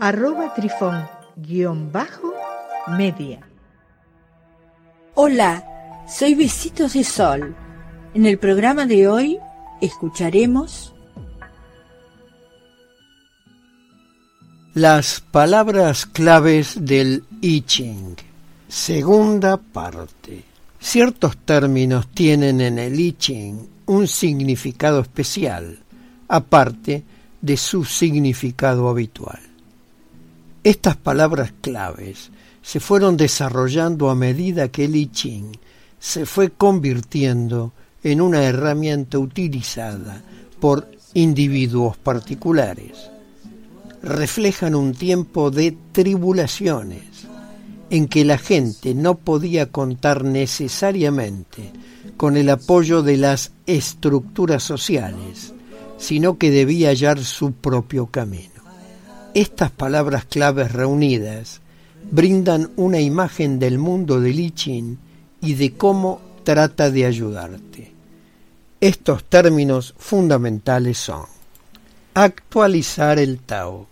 arroba trifón guion bajo media. Hola, soy Besitos de Sol. En el programa de hoy escucharemos las palabras claves del I Ching. Segunda parte. Ciertos términos tienen en el I Ching un significado especial, aparte de su significado habitual. Estas palabras claves se fueron desarrollando a medida que el I Ching se fue convirtiendo en una herramienta utilizada por individuos particulares. Reflejan un tiempo de tribulaciones en que la gente no podía contar necesariamente con el apoyo de las estructuras sociales, sino que debía hallar su propio camino. Estas palabras claves reunidas brindan una imagen del mundo de Lichin y de cómo trata de ayudarte. Estos términos fundamentales son actualizar el Tao.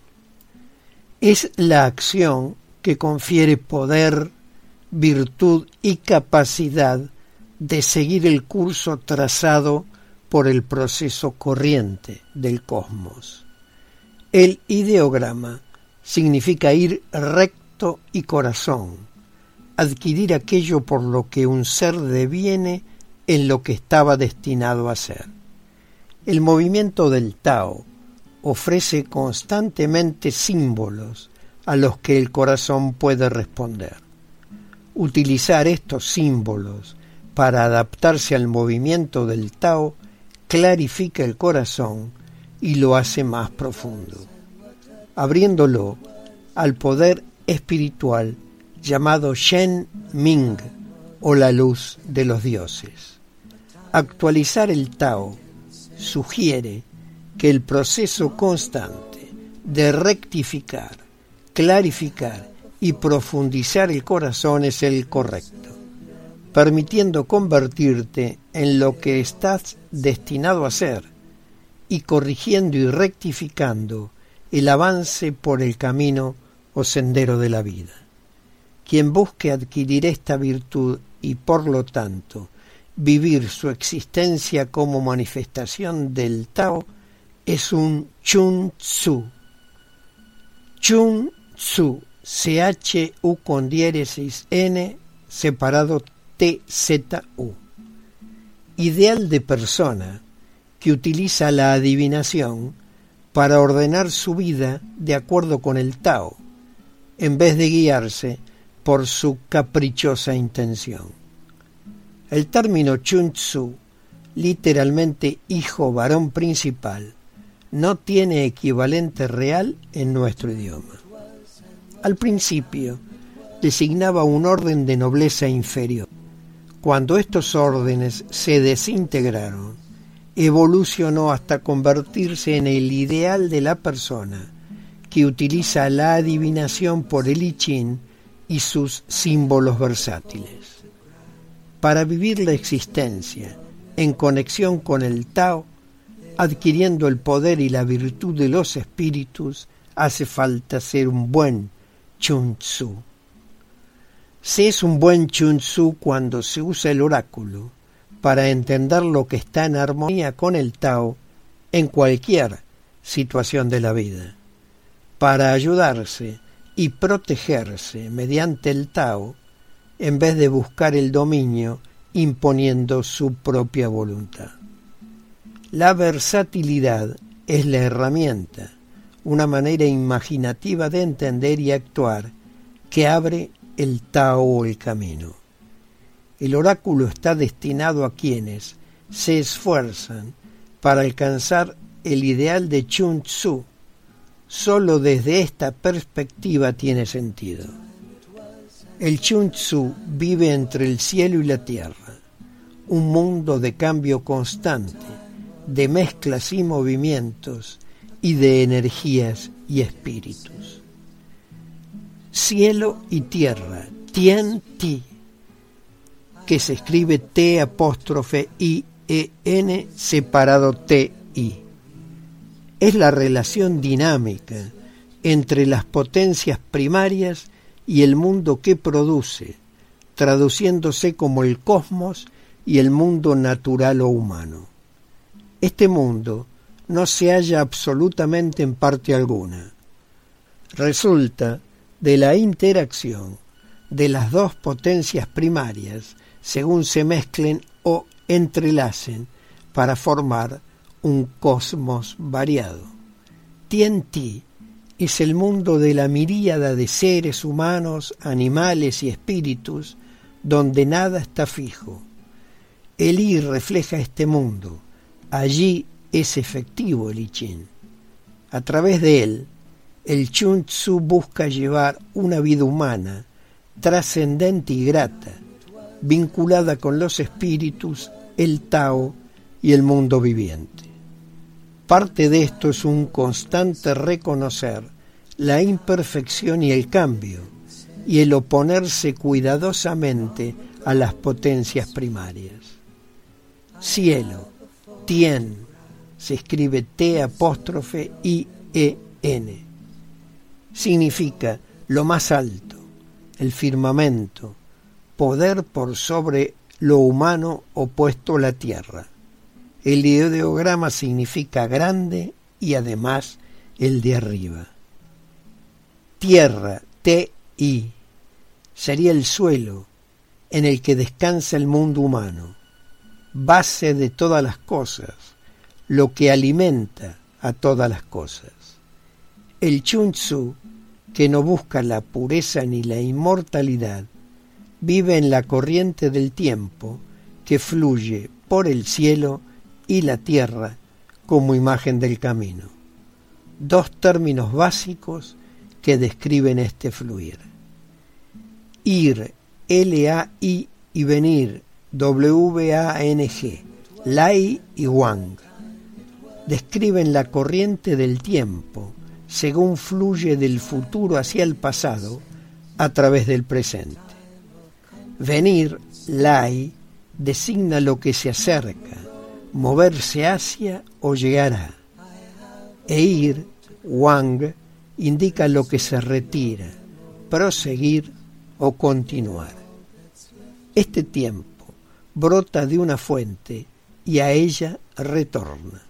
Es la acción que confiere poder, virtud y capacidad de seguir el curso trazado por el proceso corriente del cosmos. El ideograma significa ir recto y corazón, adquirir aquello por lo que un ser deviene en lo que estaba destinado a ser. El movimiento del Tao ofrece constantemente símbolos a los que el corazón puede responder. Utilizar estos símbolos para adaptarse al movimiento del Tao clarifica el corazón y lo hace más profundo, abriéndolo al poder espiritual llamado Shen Ming o la luz de los dioses. Actualizar el Tao sugiere que el proceso constante de rectificar, clarificar y profundizar el corazón es el correcto, permitiendo convertirte en lo que estás destinado a ser y corrigiendo y rectificando el avance por el camino o sendero de la vida. Quien busque adquirir esta virtud y por lo tanto vivir su existencia como manifestación del Tao es un Chun Tzu. Chun Tzu, C-H-U con diéresis N separado T-Z-U. Ideal de persona que utiliza la adivinación para ordenar su vida de acuerdo con el Tao, en vez de guiarse por su caprichosa intención. El término Chun Tzu, literalmente hijo varón principal, no tiene equivalente real en nuestro idioma. Al principio designaba un orden de nobleza inferior. Cuando estos órdenes se desintegraron, evolucionó hasta convertirse en el ideal de la persona que utiliza la adivinación por el I Ching y sus símbolos versátiles. Para vivir la existencia en conexión con el Tao, adquiriendo el poder y la virtud de los espíritus, hace falta ser un buen Chun Tzu. Se es un buen Chun Tzu cuando se usa el oráculo para entender lo que está en armonía con el Tao en cualquier situación de la vida, para ayudarse y protegerse mediante el Tao en vez de buscar el dominio imponiendo su propia voluntad. La versatilidad es la herramienta, una manera imaginativa de entender y actuar que abre el Tao el camino. El oráculo está destinado a quienes se esfuerzan para alcanzar el ideal de Chun Tzu, solo desde esta perspectiva tiene sentido. El Chun Tzu vive entre el cielo y la tierra, un mundo de cambio constante, de mezclas y movimientos y de energías y espíritus. Cielo y tierra, Tien Ti, que se escribe T apóstrofe I E N separado T I. Es la relación dinámica entre las potencias primarias y el mundo que produce, traduciéndose como el cosmos y el mundo natural o humano. Este mundo no se halla absolutamente en parte alguna. Resulta de la interacción de las dos potencias primarias según se mezclen o entrelacen para formar un cosmos variado. Tienti es el mundo de la miríada de seres humanos, animales y espíritus, donde nada está fijo. El I refleja este mundo. Allí es efectivo el I Ching. A través de él, el Chun Tzu busca llevar una vida humana, trascendente y grata, vinculada con los espíritus, el Tao y el mundo viviente. Parte de esto es un constante reconocer la imperfección y el cambio, y el oponerse cuidadosamente a las potencias primarias. Cielo, Tien, se escribe T apóstrofe I E N. Significa lo más alto, el firmamento, poder por sobre lo humano opuesto a la tierra. El ideograma significa grande y además el de arriba. Tierra, T-I, sería el suelo en el que descansa el mundo humano, base de todas las cosas, lo que alimenta a todas las cosas. El Chun Tzu, que no busca la pureza ni la inmortalidad, vive en la corriente del tiempo que fluye por el cielo y la tierra como imagen del camino. Dos términos básicos que describen este fluir. Ir, L-A-I y venir, W-A-N-G, Lai y Wang. Describen la corriente del tiempo según fluye del futuro hacia el pasado a través del presente. Venir, lai, designa lo que se acerca, moverse hacia o llegará. E ir, wang, indica lo que se retira, proseguir o continuar. Este tiempo brota de una fuente y a ella retorna.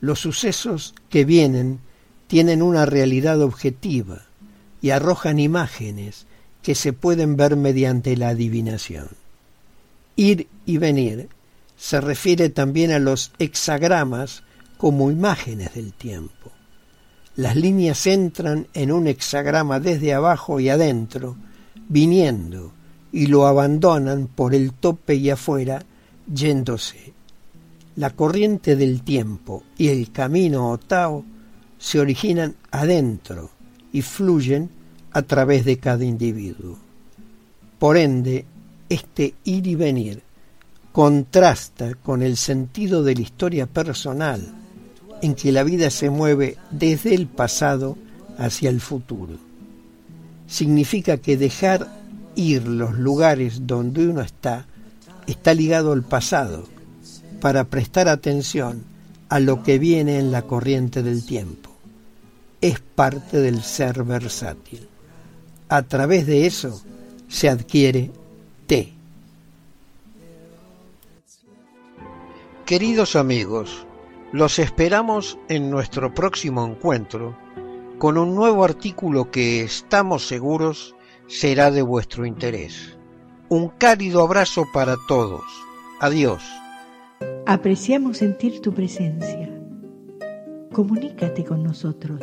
Los sucesos que vienen tienen una realidad objetiva y arrojan imágenes que se pueden ver mediante la adivinación. Ir y venir se refiere también a los hexagramas como imágenes del tiempo. Las líneas entran en un hexagrama desde abajo y adentro, viniendo, y lo abandonan por el tope y afuera, yéndose. La corriente del tiempo y el camino o Tao se originan adentro y fluyen a través de cada individuo. Por ende, este ir y venir contrasta con el sentido de la historia personal, en que la vida se mueve desde el pasado hacia el futuro. Significa que dejar ir los lugares donde uno está está ligado al pasado, para prestar atención a lo que viene en la corriente del tiempo. Es parte del ser versátil a través de eso se adquiere té. Queridos amigos, los esperamos en nuestro próximo encuentro con un nuevo artículo que estamos seguros será de vuestro interés. Un cálido abrazo para todos. Adiós. Apreciamos sentir tu presencia. Comunícate con nosotros